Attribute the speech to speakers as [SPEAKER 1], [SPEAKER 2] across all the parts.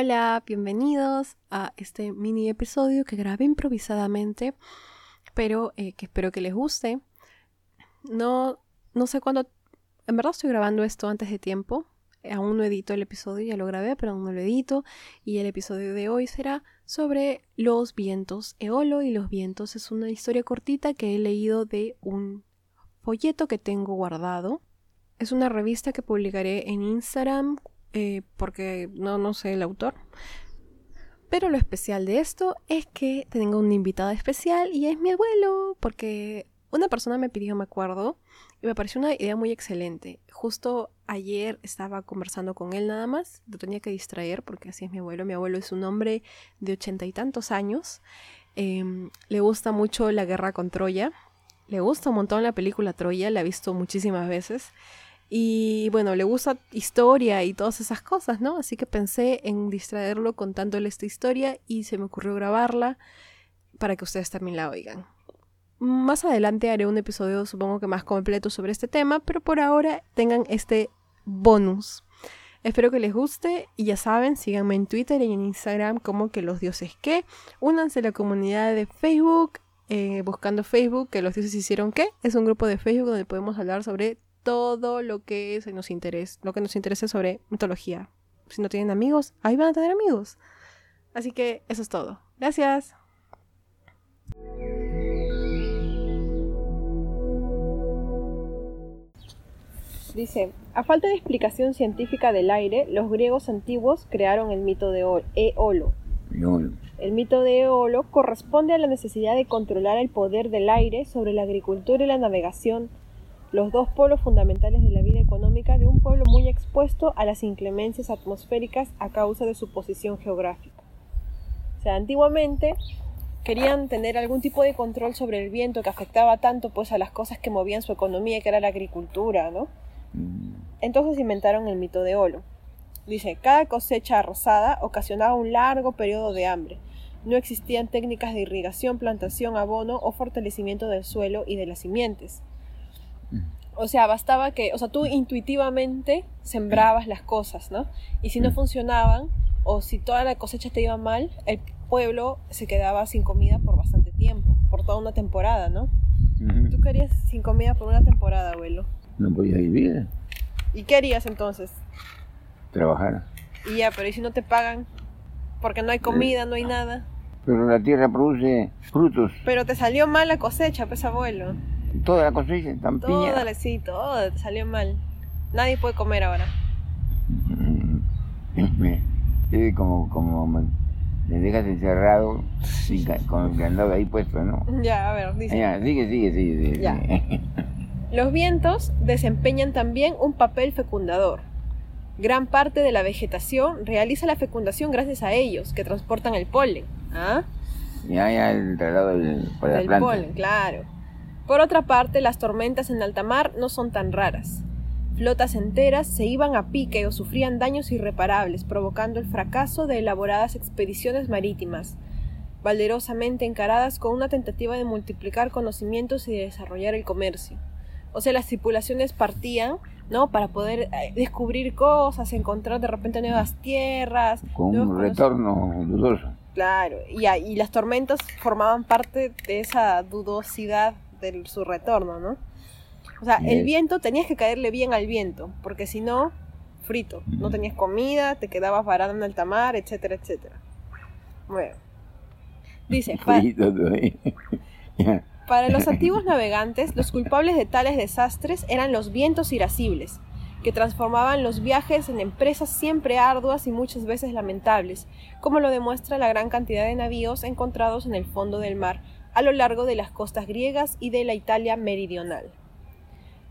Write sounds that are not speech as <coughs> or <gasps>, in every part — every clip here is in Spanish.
[SPEAKER 1] Hola, bienvenidos a este mini episodio que grabé improvisadamente, pero eh, que espero que les guste. No, no sé cuándo, en verdad estoy grabando esto antes de tiempo, aún no edito el episodio, ya lo grabé, pero aún no lo edito, y el episodio de hoy será sobre los vientos. Eolo y los vientos es una historia cortita que he leído de un folleto que tengo guardado. Es una revista que publicaré en Instagram eh, porque no, no sé el autor. Pero lo especial de esto es que tengo un invitado especial y es mi abuelo, porque una persona me pidió, me acuerdo, y me pareció una idea muy excelente. Justo ayer estaba conversando con él nada más, lo tenía que distraer porque así es mi abuelo. Mi abuelo es un hombre de ochenta y tantos años, em, le gusta mucho la guerra con Troya, le gusta un montón la película Troya, la ha visto muchísimas veces. Y bueno, le gusta historia y todas esas cosas, ¿no? Así que pensé en distraerlo contándole esta historia y se me ocurrió grabarla para que ustedes también la oigan. Más adelante haré un episodio supongo que más completo sobre este tema, pero por ahora tengan este bonus. Espero que les guste y ya saben, síganme en Twitter y en Instagram como que los dioses que. Únanse a la comunidad de Facebook, eh, buscando Facebook, que los dioses hicieron qué. Es un grupo de Facebook donde podemos hablar sobre todo lo que nos interesa, lo que nos interese sobre mitología. Si no tienen amigos, ahí van a tener amigos. Así que eso es todo. Gracias. Dice, a falta de explicación científica del aire, los griegos antiguos crearon el mito de Eolo. El mito de Eolo corresponde a la necesidad de controlar el poder del aire sobre la agricultura y la navegación los dos polos fundamentales de la vida económica de un pueblo muy expuesto a las inclemencias atmosféricas a causa de su posición geográfica. O sea, antiguamente querían tener algún tipo de control sobre el viento que afectaba tanto pues a las cosas que movían su economía, que era la agricultura, ¿no? Mm. Entonces inventaron el mito de Olo. Dice, cada cosecha arrasada ocasionaba un largo periodo de hambre. No existían técnicas de irrigación, plantación, abono o fortalecimiento del suelo y de las simientes. O sea, bastaba que, o sea, tú intuitivamente sembrabas las cosas, ¿no? Y si no funcionaban, o si toda la cosecha te iba mal, el pueblo se quedaba sin comida por bastante tiempo, por toda una temporada, ¿no? ¿Tú querías sin comida por una temporada, abuelo?
[SPEAKER 2] No podía vivir.
[SPEAKER 1] ¿Y qué harías entonces?
[SPEAKER 2] Trabajar.
[SPEAKER 1] Y ya, pero ¿y si no te pagan? Porque no hay comida, no hay nada.
[SPEAKER 2] Pero la tierra produce frutos.
[SPEAKER 1] Pero te salió mal la cosecha, pues abuelo.
[SPEAKER 2] Toda la cosecha, tan
[SPEAKER 1] Toda, sí, todo te salió mal. Nadie puede comer ahora.
[SPEAKER 2] Es como, como me, dejas encerrado con el candado ahí puesto, ¿no? <laughs>
[SPEAKER 1] Ya, a ver, dice.
[SPEAKER 2] Ya, sigue, sigue, sigue.
[SPEAKER 1] Ya. <laughs> Los vientos desempeñan también un papel fecundador. Gran parte de la vegetación realiza la fecundación gracias a ellos, que transportan el polen. ¿Ah?
[SPEAKER 2] Ya, ya, el traslado del,
[SPEAKER 1] polen, claro. Por otra parte, las tormentas en alta mar no son tan raras. Flotas enteras se iban a pique o sufrían daños irreparables, provocando el fracaso de elaboradas expediciones marítimas, valerosamente encaradas con una tentativa de multiplicar conocimientos y de desarrollar el comercio. O sea, las tripulaciones partían, ¿no? Para poder eh, descubrir cosas, encontrar de repente nuevas tierras.
[SPEAKER 2] Con un retorno dudoso.
[SPEAKER 1] Claro, y, y las tormentas formaban parte de esa dudosidad de su retorno, ¿no? O sea, el viento tenías que caerle bien al viento, porque si no, frito, no tenías comida, te quedabas varado en alta mar, etcétera, etcétera. Bueno, dice, <laughs> para, <laughs> para los <laughs> antiguos navegantes, los culpables de tales desastres eran los vientos irascibles, que transformaban los viajes en empresas siempre arduas y muchas veces lamentables, como lo demuestra la gran cantidad de navíos encontrados en el fondo del mar a lo largo de las costas griegas y de la Italia meridional.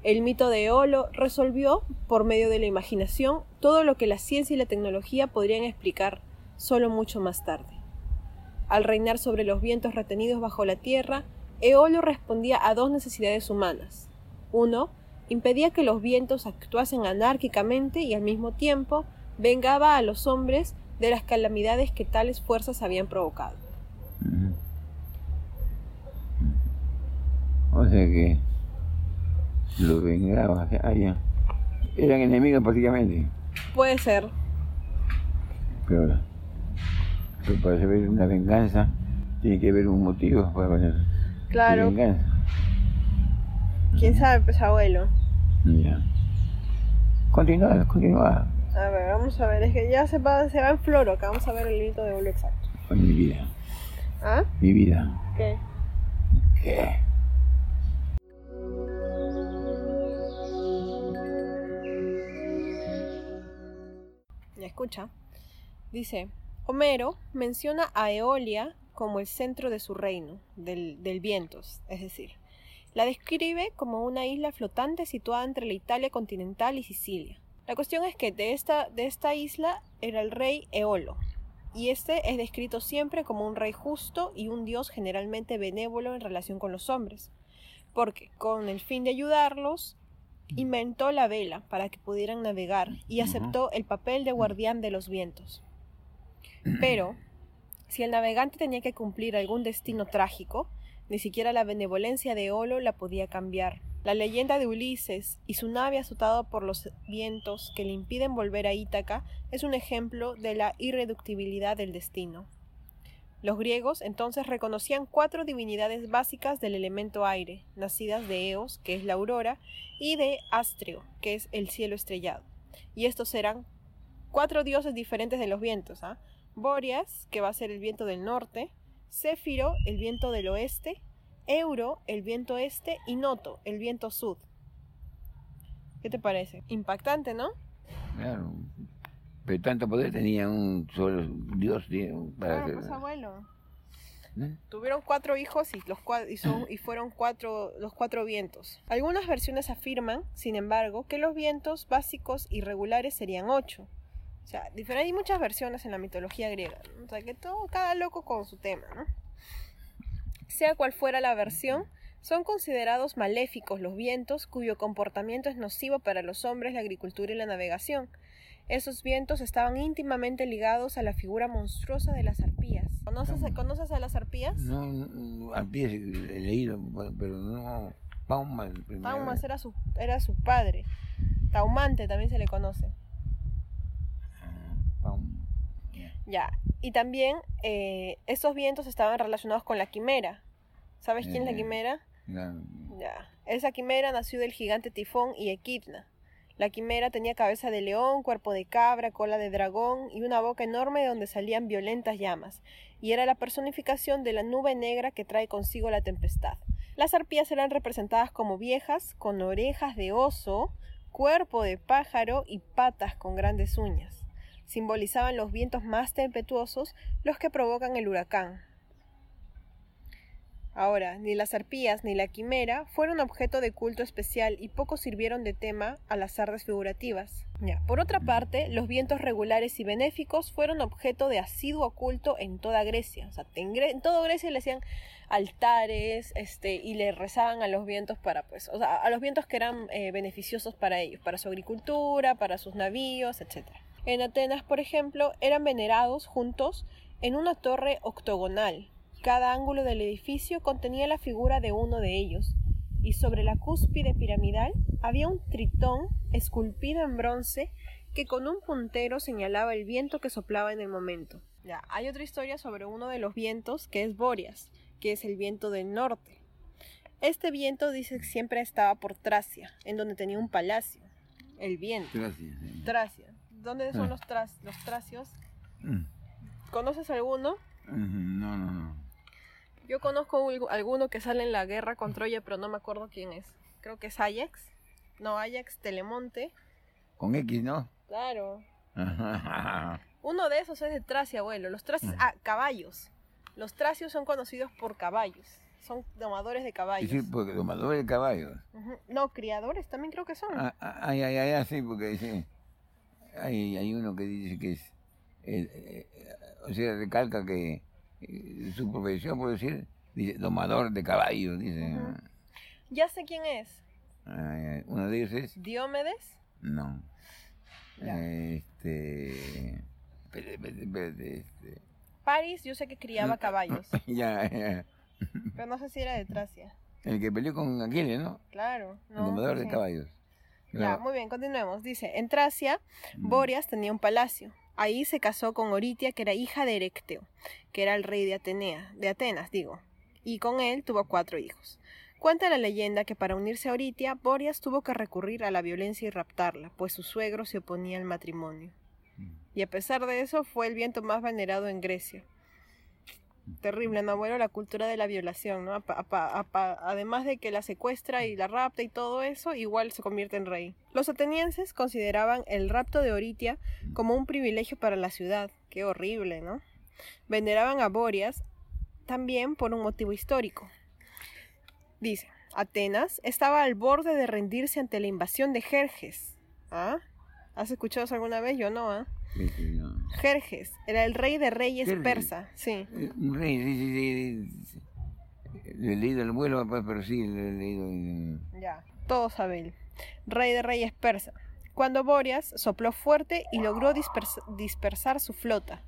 [SPEAKER 1] El mito de Eolo resolvió, por medio de la imaginación, todo lo que la ciencia y la tecnología podrían explicar solo mucho más tarde. Al reinar sobre los vientos retenidos bajo la tierra, Eolo respondía a dos necesidades humanas. Uno, impedía que los vientos actuasen anárquicamente y al mismo tiempo vengaba a los hombres de las calamidades que tales fuerzas habían provocado.
[SPEAKER 2] O sea que lo vengaba allá. Eran enemigos prácticamente.
[SPEAKER 1] Puede ser.
[SPEAKER 2] Pero Pero para saber una venganza, tiene que haber un motivo para de
[SPEAKER 1] Claro,
[SPEAKER 2] venganza.
[SPEAKER 1] quién sabe, pues abuelo.
[SPEAKER 2] Ya. Continúa, continúa
[SPEAKER 1] A ver, vamos a ver, es que ya se va, se va en flor acá, vamos a ver el grito de vuelo exacto.
[SPEAKER 2] con mi vida.
[SPEAKER 1] ¿Ah?
[SPEAKER 2] Mi vida.
[SPEAKER 1] ¿Qué?
[SPEAKER 2] ¿Qué?
[SPEAKER 1] Escucha. Dice, Homero menciona a Eolia como el centro de su reino, del, del vientos, es decir, la describe como una isla flotante situada entre la Italia continental y Sicilia. La cuestión es que de esta, de esta isla era el rey Eolo, y este es descrito siempre como un rey justo y un dios generalmente benévolo en relación con los hombres, porque con el fin de ayudarlos, inventó la vela para que pudieran navegar y aceptó el papel de guardián de los vientos. Pero, si el navegante tenía que cumplir algún destino trágico, ni siquiera la benevolencia de Olo la podía cambiar. La leyenda de Ulises y su nave azotada por los vientos que le impiden volver a Ítaca es un ejemplo de la irreductibilidad del destino. Los griegos entonces reconocían cuatro divinidades básicas del elemento aire, nacidas de Eos, que es la aurora, y de Astreo, que es el cielo estrellado. Y estos eran cuatro dioses diferentes de los vientos, ¿ah? Boreas, que va a ser el viento del norte, Céfiro, el viento del oeste, Euro, el viento este, y Noto, el viento sud. ¿Qué te parece? Impactante, ¿no?
[SPEAKER 2] Claro. Pero tanto poder tenía un solo Dios para
[SPEAKER 1] Claro,
[SPEAKER 2] hacer.
[SPEAKER 1] pues abuelo.
[SPEAKER 2] ¿no?
[SPEAKER 1] Tuvieron cuatro hijos y, los cua- y, son- y fueron cuatro, los cuatro vientos. Algunas versiones afirman, sin embargo, que los vientos básicos y regulares serían ocho. O sea, hay muchas versiones en la mitología griega. ¿no? O sea, que todo, cada loco con su tema, ¿no? Sea cual fuera la versión, son considerados maléficos los vientos cuyo comportamiento es nocivo para los hombres, la agricultura y la navegación. Esos vientos estaban íntimamente ligados a la figura monstruosa de las arpías. ¿Conoces, ¿conoces a las arpías?
[SPEAKER 2] No, no, pie he leído, pero no. Pauma, el primero.
[SPEAKER 1] Taumas era su, era su padre. Taumante también se le conoce.
[SPEAKER 2] Ah. Ya.
[SPEAKER 1] Ya. Y también eh, esos vientos estaban relacionados con la quimera. ¿Sabes quién es la
[SPEAKER 2] Eh.
[SPEAKER 1] quimera? Ya. Esa quimera nació del gigante Tifón y Equidna. La quimera tenía cabeza de león, cuerpo de cabra, cola de dragón y una boca enorme de donde salían violentas llamas, y era la personificación de la nube negra que trae consigo la tempestad. Las arpías eran representadas como viejas, con orejas de oso, cuerpo de pájaro y patas con grandes uñas. Simbolizaban los vientos más tempestuosos, los que provocan el huracán. Ahora, ni las arpías ni la quimera fueron objeto de culto especial y poco sirvieron de tema a las artes figurativas. Por otra parte, los vientos regulares y benéficos fueron objeto de asiduo culto en toda Grecia. O sea, en toda Grecia le hacían altares este, y le rezaban a los vientos para, pues, o sea, a los vientos que eran eh, beneficiosos para ellos, para su agricultura, para sus navíos, etc. En Atenas, por ejemplo, eran venerados juntos en una torre octogonal. Cada ángulo del edificio contenía la figura de uno de ellos, y sobre la cúspide piramidal había un tritón esculpido en bronce que con un puntero señalaba el viento que soplaba en el momento. Ya, hay otra historia sobre uno de los vientos que es Boreas, que es el viento del norte. Este viento dice que siempre estaba por Tracia, en donde tenía un palacio. El viento.
[SPEAKER 2] Gracias. sí.
[SPEAKER 1] Tracia. ¿Dónde son
[SPEAKER 2] Ah.
[SPEAKER 1] los, tras- los tracios?
[SPEAKER 2] Mm.
[SPEAKER 1] ¿Conoces alguno?
[SPEAKER 2] No, no, no.
[SPEAKER 1] Yo conozco un- alguno que sale en la guerra con Troya, pero no me acuerdo quién es. Creo que es Ajax. No, Ajax Telemonte.
[SPEAKER 2] Con X, ¿no?
[SPEAKER 1] Claro.
[SPEAKER 2] Ajá. <laughs>
[SPEAKER 1] Uno de esos es de Tracia, abuelo. Los tracios.
[SPEAKER 2] Mm.
[SPEAKER 1] Ah, caballos. Los tracios son conocidos por caballos. Son domadores de caballos.
[SPEAKER 2] decir, porque domador de caballos.
[SPEAKER 1] No, criadores también creo que son.
[SPEAKER 2] Ah, ah, Ay, ay, ay, sí, porque dice. Hay, hay uno que dice que es. eh, eh, o sea, recalca que eh, su profesión, por decir, dice domador de caballos, dice.
[SPEAKER 1] Ujú. Ya sé quién es.
[SPEAKER 2] Ay, uno de ellos es.
[SPEAKER 1] Diomedes.
[SPEAKER 2] No.
[SPEAKER 1] Ya.
[SPEAKER 2] Este. Espérate, espérate, espérate, este.
[SPEAKER 1] Paris, yo sé que criaba <laughs> caballos. <laughs>
[SPEAKER 2] ya, ya.
[SPEAKER 1] pero no sé si era de Tracia.
[SPEAKER 2] El que peleó con Aquiles, ¿no?
[SPEAKER 1] Claro.
[SPEAKER 2] El domador
[SPEAKER 1] sí.
[SPEAKER 2] de caballos.
[SPEAKER 1] Ya,
[SPEAKER 2] Claro.
[SPEAKER 1] muy bien, continuemos. Dice, en Tracia. Boreas tenía un palacio. Ahí se casó con Oritia, que era hija de Erecteo, que era el rey de Atenea, de Atenas, digo, y con él tuvo cuatro hijos. Cuenta la leyenda que para unirse a Oritia, Borias tuvo que recurrir a la violencia y raptarla, pues su suegro se oponía al matrimonio. Y a pesar de eso, fue el viento más venerado en Grecia. Terrible, ¿no? Bueno, la cultura de la violación, ¿no? Además de que la secuestra y la rapta y todo eso, igual se convierte en rey. Los atenienses consideraban el rapto de Oritia como un privilegio para la ciudad. Qué horrible, ¿no? Veneraban a Borias también por un motivo histórico. Dice, Atenas estaba al borde de rendirse ante la invasión de Jerjes. ¿Ah? ¿Has escuchado eso alguna vez? Yo no, ¿ah? Jerjes era el rey de reyes
[SPEAKER 2] Jerjes.
[SPEAKER 1] persa, sí.
[SPEAKER 2] Eh, Un rey, sí, sí, sí. Lo he leído el vuelo, pero sí, lo he leído.
[SPEAKER 1] Ya, todo sabe él. Rey de reyes persa. Cuando Borias sopló fuerte y logró dispers- dispersar su flota.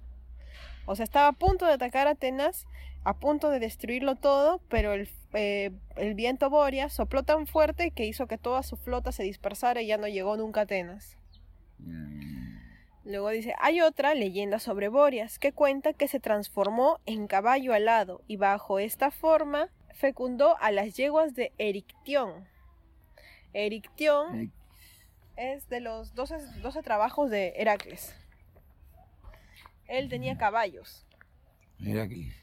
[SPEAKER 1] O sea, estaba a punto de atacar a Atenas, a punto de destruirlo todo, pero el, eh, el viento Borias sopló tan fuerte que hizo que toda su flota se dispersara y ya no llegó nunca a Atenas. Luego dice, hay otra leyenda sobre Borias que cuenta que se transformó en caballo alado y bajo esta forma fecundó a las yeguas de Erictión. Erictión es de los 12, 12 trabajos de Heracles. Él tenía caballos.
[SPEAKER 2] Heracles.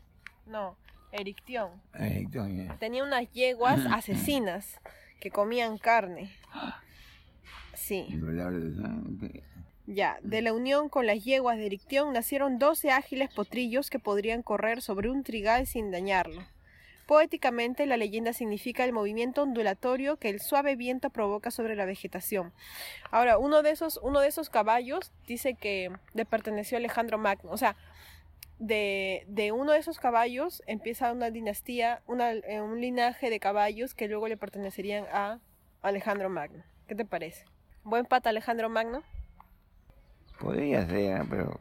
[SPEAKER 1] No, Erictión.
[SPEAKER 2] Entonces,
[SPEAKER 1] Tenía unas yeguas <clears throat> asesinas que comían carne. Sí. Ya, de la unión con las yeguas de Erictión nacieron 12 ágiles potrillos que podrían correr sobre un trigal sin dañarlo. Poéticamente, la leyenda significa el movimiento ondulatorio que el suave viento provoca sobre la vegetación. Ahora, uno de esos, uno de esos caballos dice que le perteneció a Alejandro Magno. O sea, de, de uno de esos caballos empieza una dinastía, una- eh, un linaje de caballos que luego le pertenecerían a Alejandro Magno. ¿Qué te parece? ¿Buen pata Alejandro Magno?
[SPEAKER 2] Podría ser, pero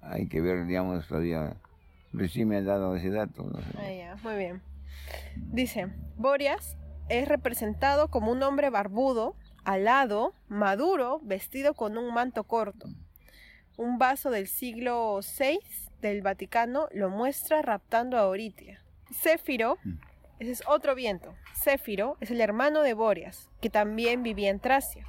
[SPEAKER 2] hay que ver, digamos, todavía. Recién me han dado ese dato. No sé.
[SPEAKER 1] Ah, ya, muy bien. Dice, Borias es representado como un hombre barbudo, alado, maduro, vestido con un manto corto. Un vaso del siglo VI del Vaticano lo muestra raptando a Oritia. Céfiro, ese es otro viento. Céfiro es el hermano de Borias, que también vivía en Tracia.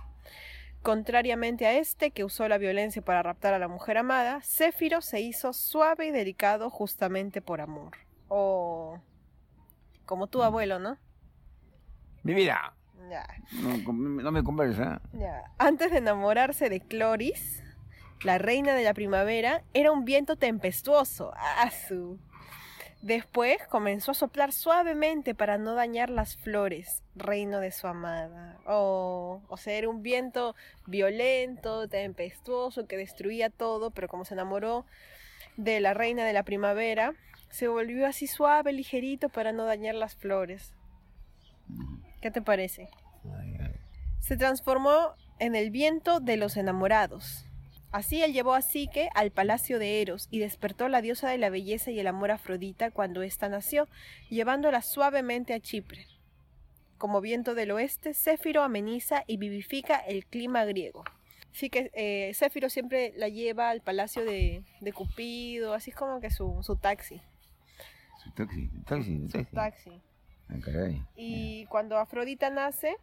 [SPEAKER 1] Contrariamente a este, que usó la violencia para raptar a la mujer amada, Céfiro se hizo suave y delicado justamente por amor. O como tu abuelo, ¿no?
[SPEAKER 2] Mi vida,
[SPEAKER 1] Ya.
[SPEAKER 2] no, me conversa.
[SPEAKER 1] Ya. Antes de enamorarse de Cloris, la reina de la primavera, era un viento tempestuoso. ¡Asu! Después comenzó a soplar suavemente para no dañar las flores, reino de su amada. Oh, o sea, era un viento violento, tempestuoso, que destruía todo, pero como se enamoró de la reina de la primavera, se volvió así suave, ligerito, para no dañar las flores. ¿Qué te parece? Se transformó en el viento de los enamorados. Así él llevó a Psique al palacio de Eros y despertó la diosa de la belleza y el amor Afrodita cuando ésta nació, llevándola suavemente a Chipre. Como viento del oeste, Céfiro ameniza y vivifica el clima griego. Así que eh, Céfiro siempre la lleva al palacio de, de Cupido, así es como que su, su taxi.
[SPEAKER 2] Su taxi, su taxi, su taxi.
[SPEAKER 1] taxi.
[SPEAKER 2] Ah, caray.
[SPEAKER 1] Y cuando Afrodita nace,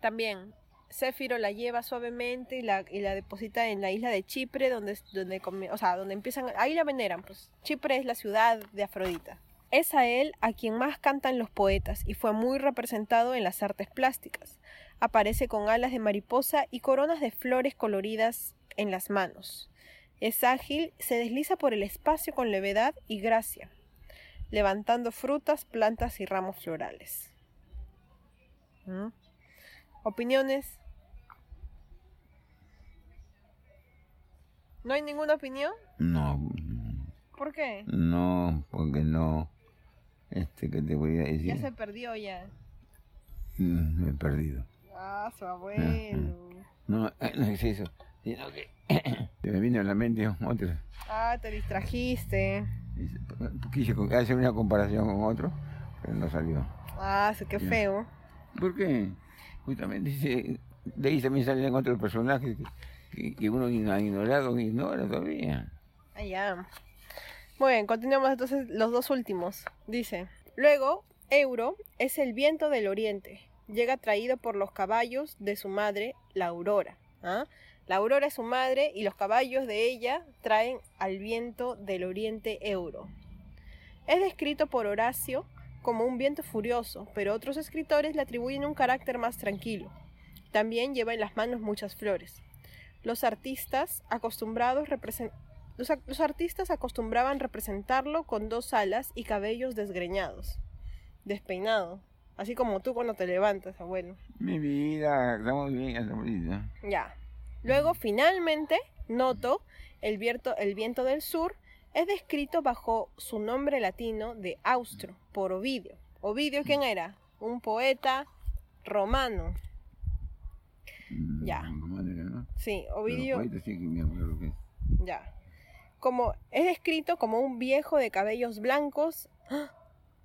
[SPEAKER 1] también Céfiro la lleva suavemente y la, y la deposita en la isla de Chipre, donde, donde, o sea, donde empiezan, ahí la veneran, pues. Chipre es la ciudad de Afrodita. Es a él a quien más cantan los poetas y fue muy representado en las artes plásticas. Aparece con alas de mariposa y coronas de flores coloridas en las manos. Es ágil, se desliza por el espacio con levedad y gracia levantando frutas, plantas y ramos florales. ¿Mm? ¿Opiniones? ¿No hay ninguna opinión?
[SPEAKER 2] No,
[SPEAKER 1] ¿Por qué?
[SPEAKER 2] no, porque no. Este, que te voy a decir?
[SPEAKER 1] Ya se perdió ya.
[SPEAKER 2] Mm, Me he perdido.
[SPEAKER 1] Ah, su abuelo.
[SPEAKER 2] No, eh, no es eso, sino que <coughs> se me vino a la mente otro.
[SPEAKER 1] Ah, te distrajiste.
[SPEAKER 2] Quise hacer una comparación con otro, pero no salió.
[SPEAKER 1] Ah, qué feo.
[SPEAKER 2] ¿Por qué? Justamente de ahí también salen otros personajes que, que, uno ha ignorado, ignora todavía.
[SPEAKER 1] Ah. Muy bien, continuamos entonces los dos últimos. Dice, luego, Euro es el viento del oriente. Llega traído por los caballos de su madre, la aurora. ¿ah? La aurora es su madre y los caballos de ella traen al viento del oriente Euro. Es descrito por Horacio como un viento furioso, pero otros escritores le atribuyen un carácter más tranquilo. También lleva en las manos muchas flores. Los artistas acostumbrados los, los, artistas acostumbraban representarlo con dos alas y cabellos desgreñados, despeinado, así como tú cuando te levantas, abuelo.
[SPEAKER 2] Mi vida, estamos bien, estamos bien.
[SPEAKER 1] Ya. Luego, finalmente, Noto, el viento, el viento del sur, es descrito bajo su nombre latino de Austro, por Ovidio. ¿Ovidio quién era? Un poeta romano.
[SPEAKER 2] Mm,
[SPEAKER 1] Ya.
[SPEAKER 2] ¿no?
[SPEAKER 1] Sí, Ovidio.
[SPEAKER 2] es.
[SPEAKER 1] Ya. Como es descrito como un viejo de cabellos blancos, ¡ah!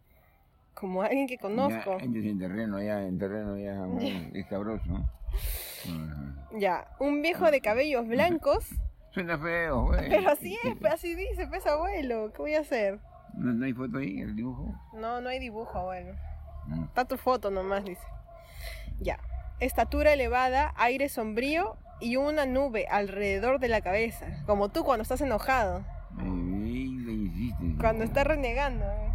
[SPEAKER 1] <gasps> como alguien que conozco.
[SPEAKER 2] Ya, este es en terreno, ya, en terreno, ya. ¿no? <laughs> Ajá.
[SPEAKER 1] Ya, un viejo de cabellos blancos, <laughs>
[SPEAKER 2] Suena feo, güey.
[SPEAKER 1] pero así es, pues, así dice, pues abuelo, ¿qué voy a hacer?
[SPEAKER 2] ¿No, no hay foto ahí, el dibujo?
[SPEAKER 1] No, no hay dibujo, abuelo.
[SPEAKER 2] No.
[SPEAKER 1] Está tu foto nomás, dice. Ya. Estatura elevada, aire sombrío y una nube alrededor de la cabeza. Como tú cuando estás enojado.
[SPEAKER 2] Ay, le hiciste.
[SPEAKER 1] Cuando estás renegando. ¿eh?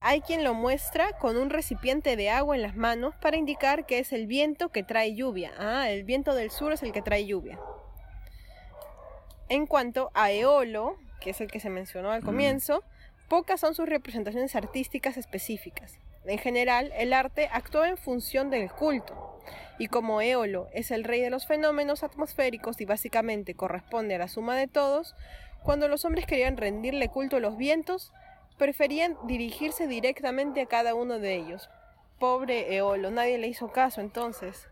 [SPEAKER 1] Hay quien lo muestra con un recipiente de agua en las manos para indicar que es el viento que trae lluvia. Ah, el viento del sur es el que trae lluvia. En cuanto a Eolo, que es el que se mencionó al comienzo, pocas son sus representaciones artísticas específicas. En general, el arte actúa en función del culto, y como Eolo es el rey de los fenómenos atmosféricos y básicamente corresponde a la suma de todos, cuando los hombres querían rendirle culto a los vientos, preferían dirigirse directamente a cada uno de ellos. Pobre Eolo, nadie le hizo caso entonces.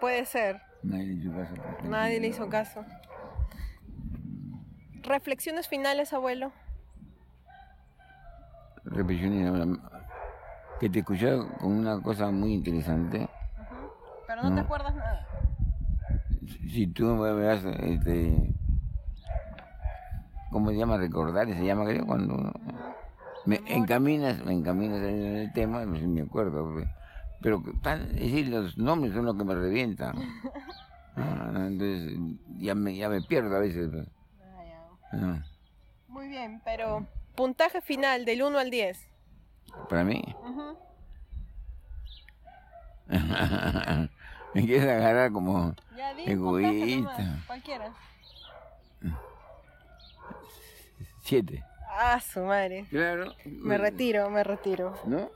[SPEAKER 1] Puede ser,
[SPEAKER 2] nadie le hizo caso.
[SPEAKER 1] nadie le hizo caso. Reflexiones finales, abuelo.
[SPEAKER 2] Repetición, que te escuché con una cosa muy interesante.
[SPEAKER 1] Pero no te
[SPEAKER 2] No.
[SPEAKER 1] acuerdas nada.
[SPEAKER 2] Si tú me este, ¿cómo se llama? Recordar, se llama creo cuando uno- me encaminas, me encaminas en el tema, pues me acuerdo, pues. pero tan, es decir, los nombres son los que me revientan. <laughs> Ah, entonces ya me, ya me pierdo a veces. pues. Ah,
[SPEAKER 1] Muy bien, pero puntaje final del 1 al 10.
[SPEAKER 2] Para mí, <laughs> me quieres agarrar como
[SPEAKER 1] Ya di
[SPEAKER 2] Egoísta.
[SPEAKER 1] cualquiera.
[SPEAKER 2] siete.
[SPEAKER 1] Ah, su madre.
[SPEAKER 2] Claro.
[SPEAKER 1] Me retiro, me retiro.
[SPEAKER 2] ¿No?